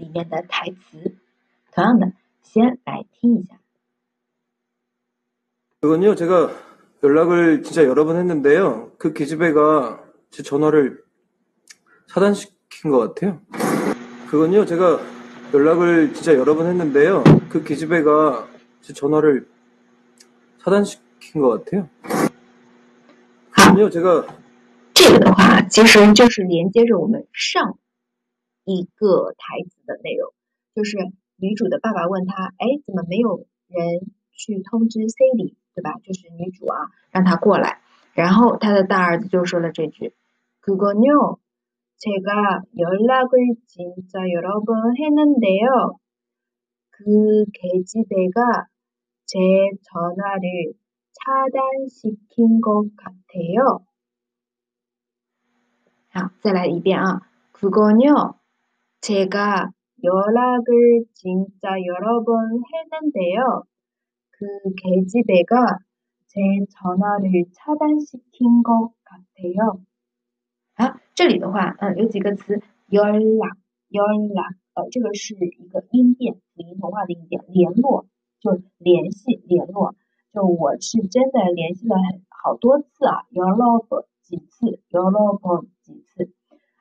里面的台词。同样的，先来听一下。 그건요, 제가 연락을 진짜 여러 번 했는데요. 그 계집애가 제 전화를 차단시킨 것 같아요. 그건요, 제가 연락을 진짜 여러 번 했는데요. 그 계집애가 제 전화를 차단시킨 것 같아요. 그건요, 제가 这个的话，其实就是连接着我们上 一个台词的内容，就是女主的爸爸问他：“哎，怎么没有人去通知 Sadie，对吧？就是女主啊，让她过来。”然后他的大儿子就说了这句：“그건요제가연락을진짜여러번했는데요그계집애가제전화를차단시킨것같아요。”好，再来一遍啊！그건요 제가연락을진짜여러번했는데요그계집애가제 전화를 차단시킨 것 같아요。好，这里的话，嗯，有几个词연락연락呃，这个是一个音变，辅音同化的音变，联络就联系联络。就我是真的联系了很好多次啊，연락几次，연락几次。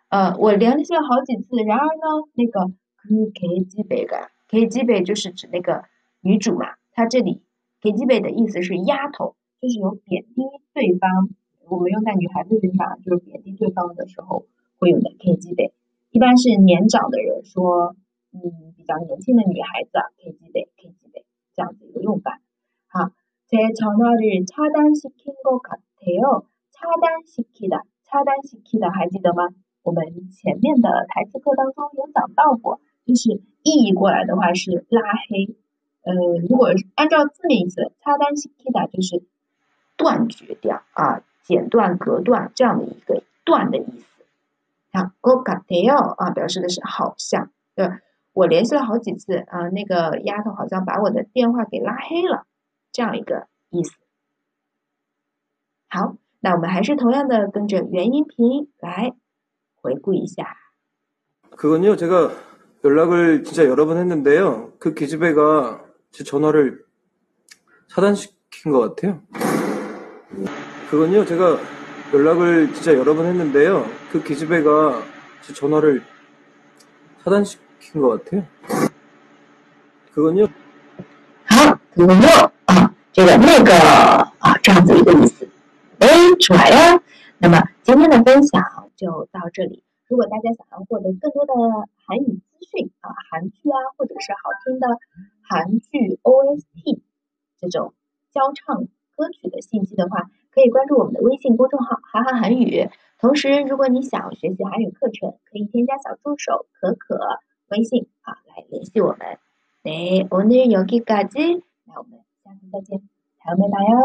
呃，我联系了好几次，然而呢，那个그 K 基北个 K 基北就是指那个女主嘛，她这里 K 基北的意思是丫头，就是有贬低对方。我们用在女孩子身上，就是贬低对方的时候会用的 K 基北，一般是年长的人说，嗯，比较年轻的女孩子 K 基北 K 基北这样子一个用法。好，제전화를차단시킨것같아요。차단시키다，차단시키다还记得吗？ 我们前面的台词课当中有讲到过，就是意译过来的话是拉黑。呃，如果按照字面意思，擦单西 kida 就是断绝掉啊，剪断、隔断这样的一个断的意思。好 go ga deo 啊，表示的是好像，对我联系了好几次啊，那个丫头好像把我的电话给拉黑了，这样一个意思。好，那我们还是同样的跟着原音频来。回顾一下。 그건요, 제가 연락을 진짜 여러 번 했는데요. 그 계집애가 제 전화를 차단시킨 것 같아요. 그건요, 제가 연락을 진짜 여러 번 했는데요. 그 계집애가 제 전화를 차단시킨 것 같아요. 그건요. 好，그건요啊，这个那个啊，这样子一个意思。哎，出来呀。那么今天的分享 就到这里。如果大家想要获得更多的韩语资讯啊，韩剧啊，或者是好听的韩剧 OST 这种教唱歌曲的信息的话，可以关注我们的微信公众号“韩韩韩语”。同时，如果你想学习韩语课程，可以添加小助手可可微信啊来联系我们。네오늘여기까지那我们下次再见，다음에봐요